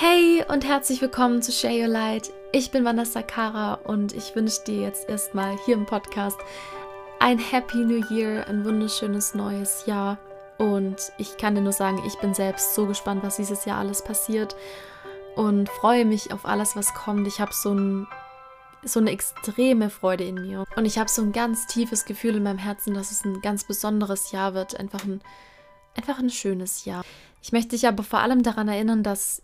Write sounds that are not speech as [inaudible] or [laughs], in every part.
Hey und herzlich willkommen zu Share Your Light. Ich bin Vanessa Kara und ich wünsche dir jetzt erstmal hier im Podcast ein Happy New Year, ein wunderschönes neues Jahr. Und ich kann dir nur sagen, ich bin selbst so gespannt, was dieses Jahr alles passiert und freue mich auf alles, was kommt. Ich habe so, ein, so eine extreme Freude in mir und ich habe so ein ganz tiefes Gefühl in meinem Herzen, dass es ein ganz besonderes Jahr wird. Einfach ein, einfach ein schönes Jahr. Ich möchte dich aber vor allem daran erinnern, dass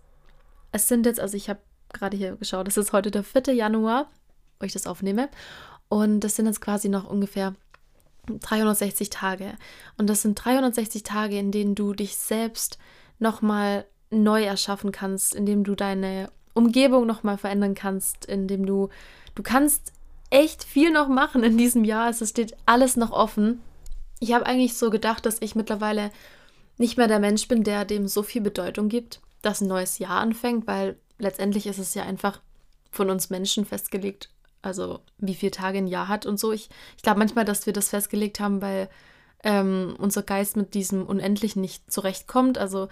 es sind jetzt, also ich habe gerade hier geschaut, es ist heute der 4. Januar, wo ich das aufnehme. Und das sind jetzt quasi noch ungefähr 360 Tage. Und das sind 360 Tage, in denen du dich selbst nochmal neu erschaffen kannst, in dem du deine Umgebung nochmal verändern kannst, in dem du, du kannst echt viel noch machen in diesem Jahr. Es steht alles noch offen. Ich habe eigentlich so gedacht, dass ich mittlerweile nicht mehr der Mensch bin, der dem so viel Bedeutung gibt dass ein neues Jahr anfängt, weil letztendlich ist es ja einfach von uns Menschen festgelegt, also wie viele Tage ein Jahr hat und so. Ich, ich glaube manchmal, dass wir das festgelegt haben, weil ähm, unser Geist mit diesem Unendlichen nicht zurechtkommt. Also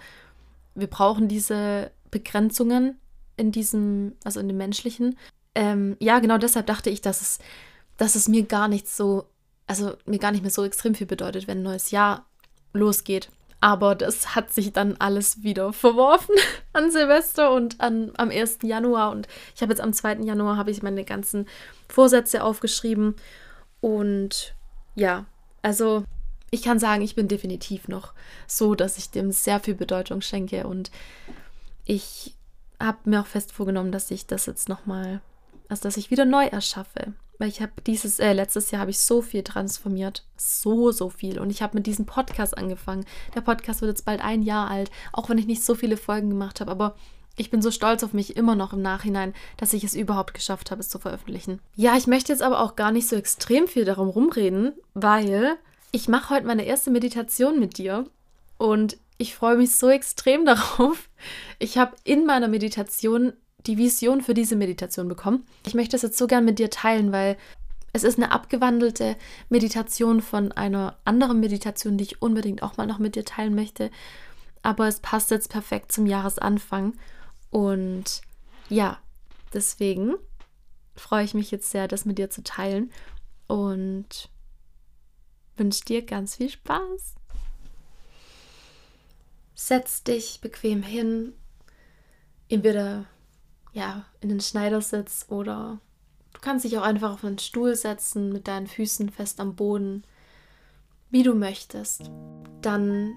wir brauchen diese Begrenzungen in diesem, also in dem Menschlichen. Ähm, ja, genau deshalb dachte ich, dass es, dass es mir gar nicht so, also mir gar nicht mehr so extrem viel bedeutet, wenn ein neues Jahr losgeht. Aber das hat sich dann alles wieder verworfen [laughs] an Silvester und an, am 1. Januar. Und ich habe jetzt am 2. Januar habe ich meine ganzen Vorsätze aufgeschrieben. Und ja, also ich kann sagen, ich bin definitiv noch so, dass ich dem sehr viel Bedeutung schenke. Und ich habe mir auch fest vorgenommen, dass ich das jetzt nochmal, also dass ich wieder neu erschaffe. Weil ich habe dieses, äh, letztes Jahr habe ich so viel transformiert. So, so viel. Und ich habe mit diesem Podcast angefangen. Der Podcast wird jetzt bald ein Jahr alt, auch wenn ich nicht so viele Folgen gemacht habe. Aber ich bin so stolz auf mich immer noch im Nachhinein, dass ich es überhaupt geschafft habe, es zu veröffentlichen. Ja, ich möchte jetzt aber auch gar nicht so extrem viel darum rumreden, weil ich mache heute meine erste Meditation mit dir. Und ich freue mich so extrem [laughs] darauf. Ich habe in meiner Meditation die Vision für diese Meditation bekommen. Ich möchte das jetzt so gern mit dir teilen, weil es ist eine abgewandelte Meditation von einer anderen Meditation, die ich unbedingt auch mal noch mit dir teilen möchte. Aber es passt jetzt perfekt zum Jahresanfang. Und ja, deswegen freue ich mich jetzt sehr, das mit dir zu teilen. Und wünsche dir ganz viel Spaß. Setz dich bequem hin, entweder ja, in den Schneidersitz oder du kannst dich auch einfach auf einen Stuhl setzen mit deinen Füßen fest am Boden, wie du möchtest. Dann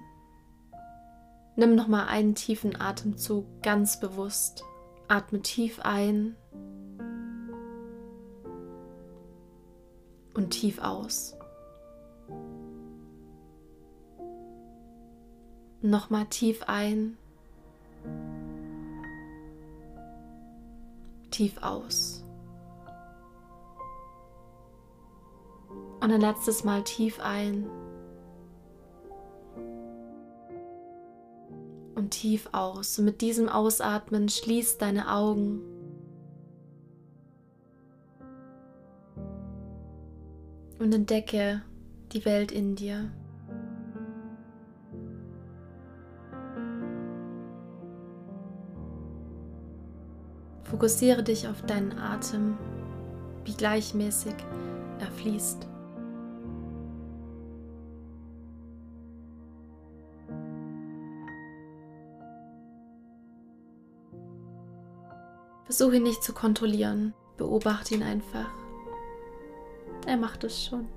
nimm noch mal einen tiefen Atemzug ganz bewusst. Atme tief ein und tief aus. Nochmal tief ein tief aus. Und ein letztes Mal tief ein. Und tief aus. Und mit diesem Ausatmen schließ deine Augen. Und entdecke die Welt in dir. Fokussiere dich auf deinen Atem, wie gleichmäßig er fließt. Versuche ihn nicht zu kontrollieren, beobachte ihn einfach. Er macht es schon.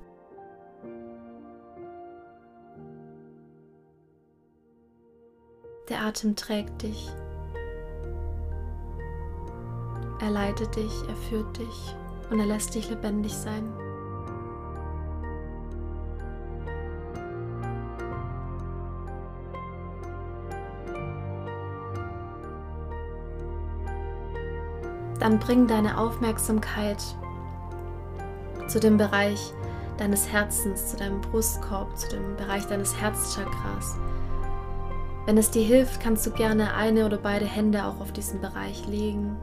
Der Atem trägt dich er leitet dich, er führt dich und er lässt dich lebendig sein. Dann bring deine Aufmerksamkeit zu dem Bereich deines Herzens, zu deinem Brustkorb, zu dem Bereich deines Herzchakras. Wenn es dir hilft, kannst du gerne eine oder beide Hände auch auf diesen Bereich legen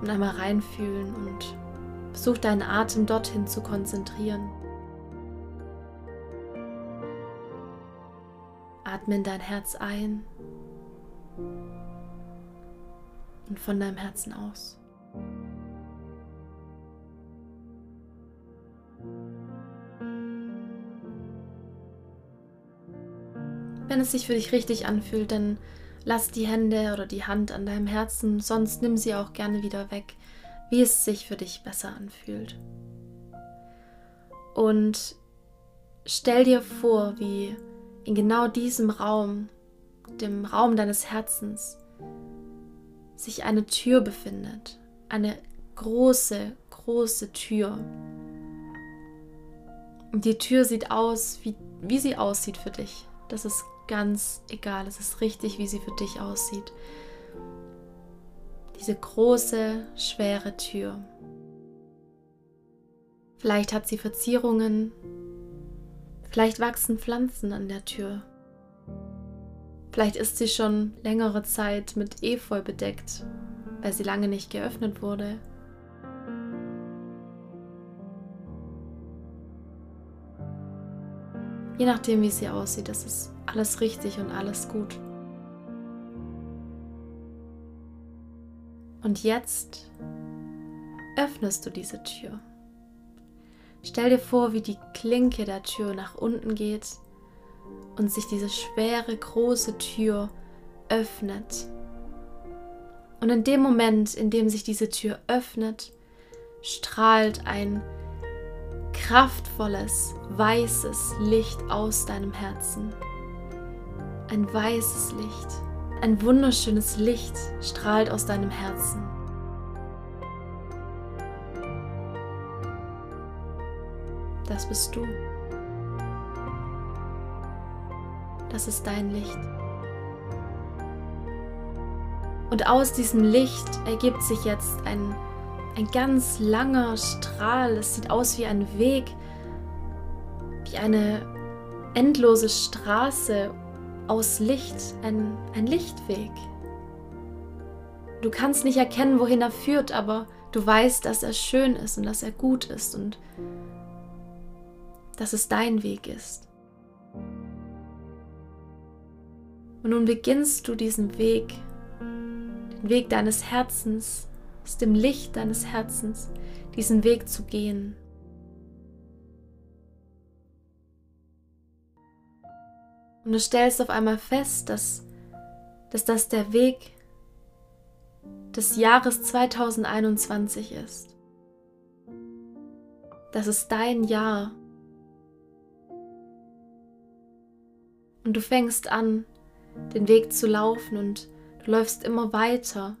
und einmal reinfühlen und versuch deinen Atem dorthin zu konzentrieren. Atme in dein Herz ein und von deinem Herzen aus. Wenn es sich für dich richtig anfühlt, dann lass die Hände oder die Hand an deinem Herzen, sonst nimm sie auch gerne wieder weg, wie es sich für dich besser anfühlt. Und stell dir vor, wie in genau diesem Raum, dem Raum deines Herzens, sich eine Tür befindet. Eine große, große Tür. Und die Tür sieht aus, wie, wie sie aussieht für dich. Das ist ganz egal. Es ist richtig, wie sie für dich aussieht. Diese große, schwere Tür. Vielleicht hat sie Verzierungen. Vielleicht wachsen Pflanzen an der Tür. Vielleicht ist sie schon längere Zeit mit Efeu bedeckt, weil sie lange nicht geöffnet wurde. Je nachdem, wie sie aussieht, ist es alles richtig und alles gut. Und jetzt öffnest du diese Tür. Stell dir vor, wie die Klinke der Tür nach unten geht und sich diese schwere, große Tür öffnet. Und in dem Moment, in dem sich diese Tür öffnet, strahlt ein kraftvolles, weißes Licht aus deinem Herzen. Ein weißes Licht, ein wunderschönes Licht strahlt aus deinem Herzen. Das bist du. Das ist dein Licht. Und aus diesem Licht ergibt sich jetzt ein, ein ganz langer Strahl. Es sieht aus wie ein Weg, wie eine endlose Straße aus Licht, ein, ein Lichtweg. Du kannst nicht erkennen, wohin er führt, aber du weißt, dass er schön ist und dass er gut ist und dass es dein Weg ist. Und nun beginnst du diesen Weg, den Weg deines Herzens, aus dem Licht deines Herzens, diesen Weg zu gehen. Und du stellst auf einmal fest, dass, dass das der Weg des Jahres 2021 ist. Das ist dein Jahr. Und du fängst an, den Weg zu laufen und du läufst immer weiter.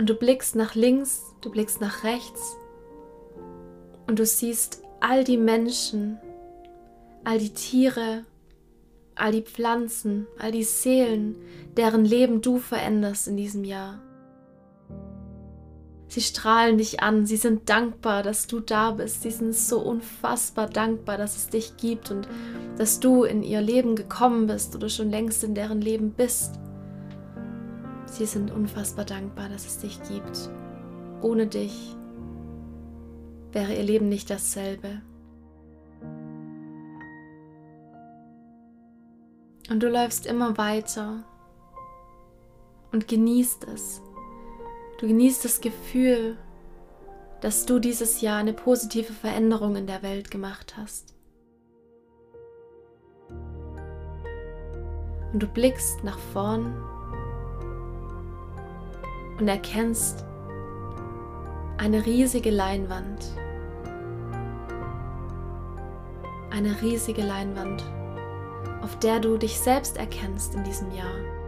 Und du blickst nach links, du blickst nach rechts und du siehst all die Menschen, all die Tiere, all die Pflanzen, all die Seelen, deren Leben du veränderst in diesem Jahr. Sie strahlen dich an, sie sind dankbar, dass du da bist, sie sind so unfassbar dankbar, dass es dich gibt und dass du in ihr Leben gekommen bist oder schon längst in deren Leben bist. Sie sind unfassbar dankbar, dass es dich gibt. Ohne dich wäre ihr Leben nicht dasselbe. Und du läufst immer weiter und genießt es. Du genießt das Gefühl, dass du dieses Jahr eine positive Veränderung in der Welt gemacht hast. Und du blickst nach vorn und erkennst eine riesige Leinwand. Eine riesige Leinwand, auf der du dich selbst erkennst in diesem Jahr.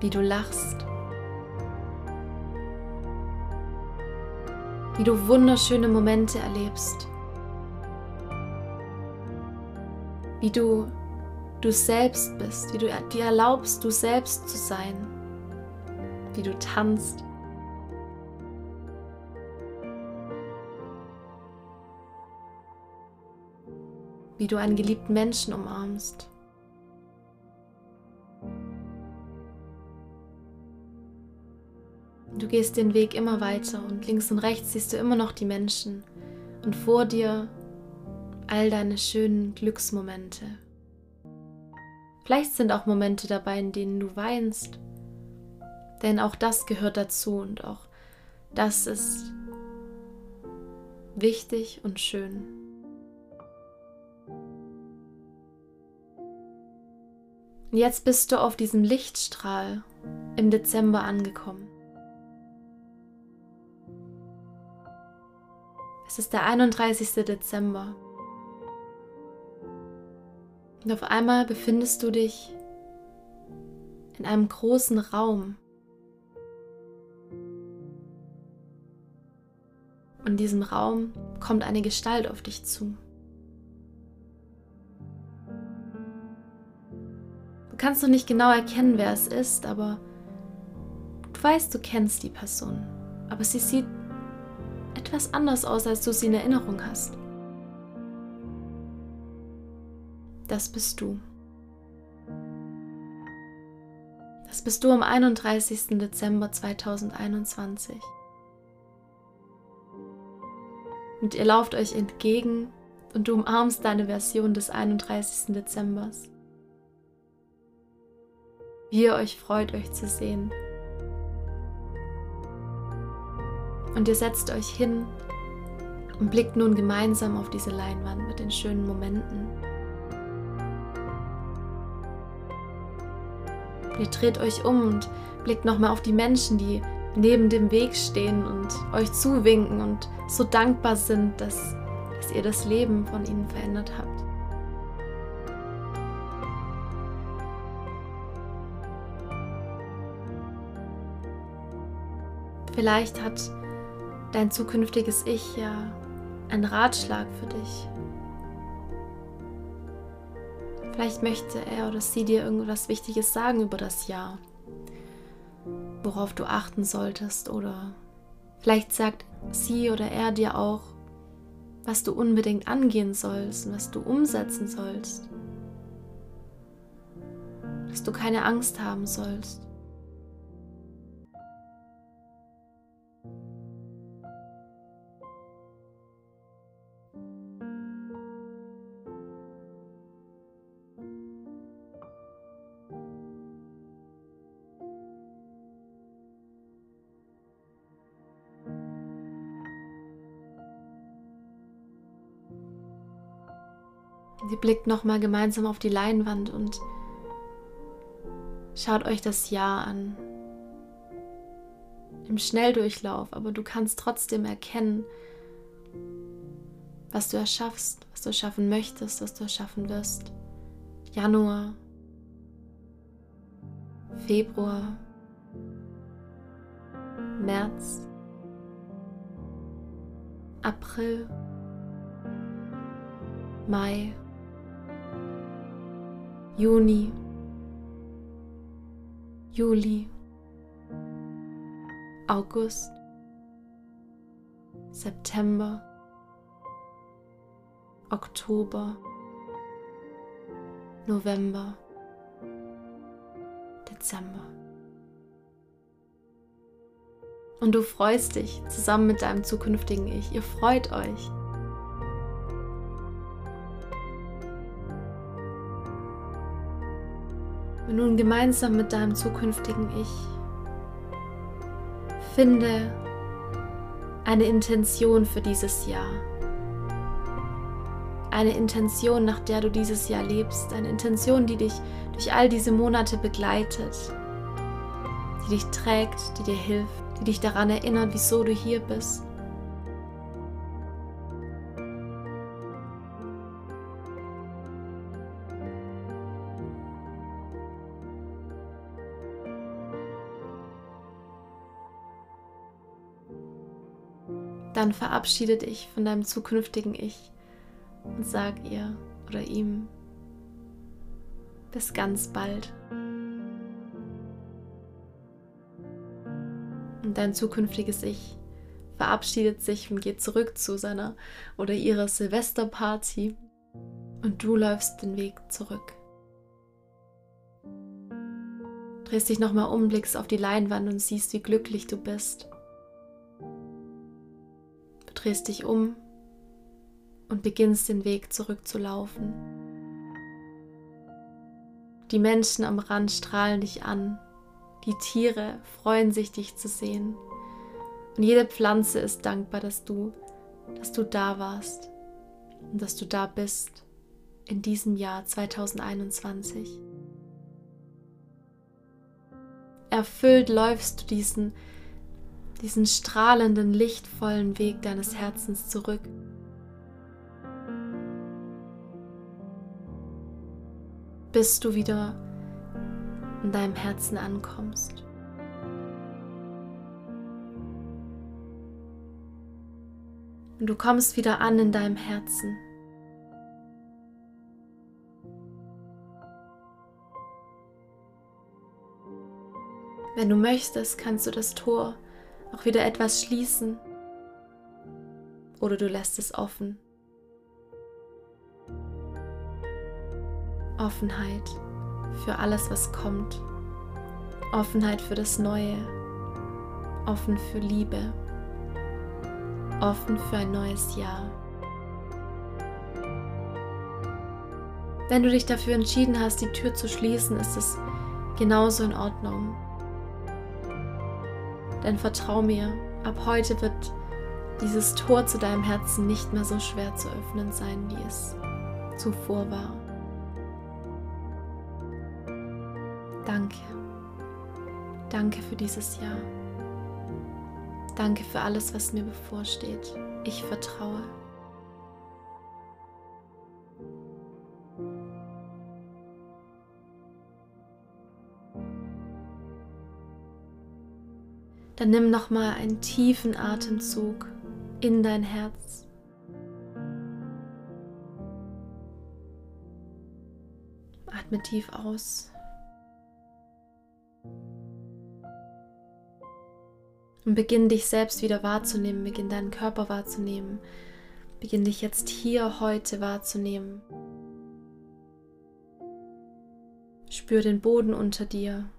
wie du lachst, wie du wunderschöne Momente erlebst, wie du du selbst bist, wie du dir erlaubst, du selbst zu sein, wie du tanzt. Wie du einen geliebten Menschen umarmst. Du gehst den Weg immer weiter und links und rechts siehst du immer noch die Menschen und vor dir all deine schönen Glücksmomente. Vielleicht sind auch Momente dabei, in denen du weinst. Denn auch das gehört dazu und auch das ist wichtig und schön. Jetzt bist du auf diesem Lichtstrahl im Dezember angekommen. Es ist der 31. Dezember. Und auf einmal befindest du dich in einem großen Raum. Und in diesem Raum kommt eine Gestalt auf dich zu. Du kannst noch nicht genau erkennen, wer es ist, aber du weißt, du kennst die Person. Aber sie sieht etwas anders aus, als du sie in Erinnerung hast. Das bist du. Das bist du am 31. Dezember 2021. Und ihr lauft euch entgegen und du umarmst deine Version des 31. Dezembers. Wie ihr euch freut, euch zu sehen. Und ihr setzt euch hin und blickt nun gemeinsam auf diese Leinwand mit den schönen Momenten. Ihr dreht euch um und blickt nochmal auf die Menschen, die neben dem Weg stehen und euch zuwinken und so dankbar sind, dass, dass ihr das Leben von ihnen verändert habt. Vielleicht hat dein zukünftiges Ich ja einen Ratschlag für dich Vielleicht möchte er oder sie dir irgendwas Wichtiges sagen über das Jahr, worauf du achten solltest oder vielleicht sagt sie oder er dir auch, was du unbedingt angehen sollst und was du umsetzen sollst, dass du keine Angst haben sollst. Sie blickt nochmal gemeinsam auf die Leinwand und schaut euch das Jahr an. Im Schnelldurchlauf, aber du kannst trotzdem erkennen, was du erschaffst, was du erschaffen möchtest, was du erschaffen wirst. Januar, Februar, März, April, Mai, Juni, Juli, August, September, Oktober, November, Dezember. Und du freust dich zusammen mit deinem zukünftigen Ich. Ihr freut euch. Und nun gemeinsam mit deinem zukünftigen Ich finde eine Intention für dieses Jahr. Eine Intention, nach der du dieses Jahr lebst. Eine Intention, die dich durch all diese Monate begleitet. Die dich trägt, die dir hilft, die dich daran erinnert, wieso du hier bist. Dann verabschiede dich von deinem zukünftigen Ich und sag ihr oder ihm bis ganz bald. Und dein zukünftiges Ich verabschiedet sich und geht zurück zu seiner oder ihrer Silvesterparty und du läufst den Weg zurück. Drehst dich nochmal um, blickst auf die Leinwand und siehst, wie glücklich du bist drehst dich um und beginnst den Weg zurückzulaufen. Die Menschen am Rand strahlen dich an. Die Tiere freuen sich, dich zu sehen. Und jede Pflanze ist dankbar, dass du, dass du da warst und dass du da bist in diesem Jahr 2021. Erfüllt läufst du diesen, diesen strahlenden, lichtvollen Weg deines Herzens zurück. Bis du wieder in deinem Herzen ankommst. Und du kommst wieder an in deinem Herzen. Wenn du möchtest, kannst du das Tor auch wieder etwas schließen oder du lässt es offen. Offenheit für alles, was kommt. Offenheit für das Neue. Offen für Liebe. Offen für ein neues Jahr. Wenn du dich dafür entschieden hast, die Tür zu schließen, ist es genauso in Ordnung. Denn vertrau mir, ab heute wird dieses Tor zu deinem Herzen nicht mehr so schwer zu öffnen sein, wie es zuvor war. Danke. Danke für dieses Jahr. Danke für alles, was mir bevorsteht. Ich vertraue. Dann nimm noch mal einen tiefen Atemzug in dein Herz. Atme tief aus. Und beginn dich selbst wieder wahrzunehmen, beginn deinen Körper wahrzunehmen. Beginn dich jetzt hier heute wahrzunehmen. Spür den Boden unter dir.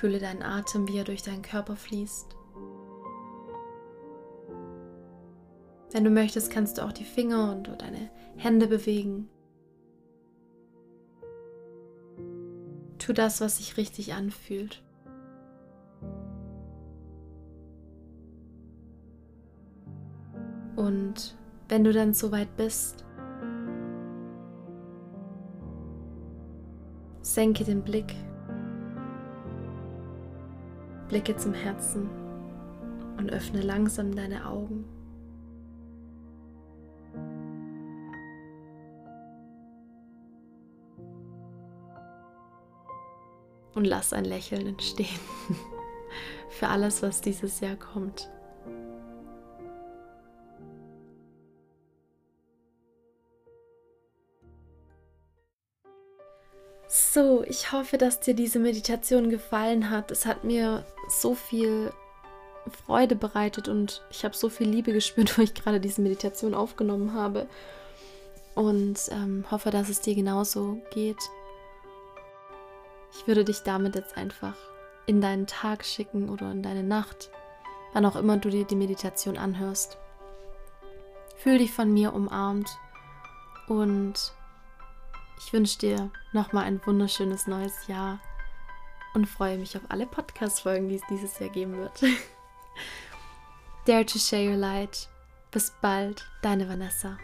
Fühle deinen Atem, wie er durch deinen Körper fließt. Wenn du möchtest, kannst du auch die Finger und deine Hände bewegen. Tu das, was sich richtig anfühlt. Und wenn du dann soweit bist, senke den Blick Blicke zum Herzen und öffne langsam deine Augen. Und lass ein Lächeln entstehen [laughs] für alles, was dieses Jahr kommt. So, ich hoffe, dass dir diese Meditation gefallen hat. Es hat mir so viel Freude bereitet und ich habe so viel Liebe gespürt, [laughs] wo ich gerade diese Meditation aufgenommen habe. Und ähm, hoffe, dass es dir genauso geht. Ich würde dich damit jetzt einfach in deinen Tag schicken oder in deine Nacht, wann auch immer du dir die Meditation anhörst. Fühl dich von mir umarmt und ich wünsche dir nochmal ein wunderschönes neues Jahr und freue mich auf alle Podcast-Folgen, die es dieses Jahr geben wird. [laughs] Dare to share your light. Bis bald, deine Vanessa.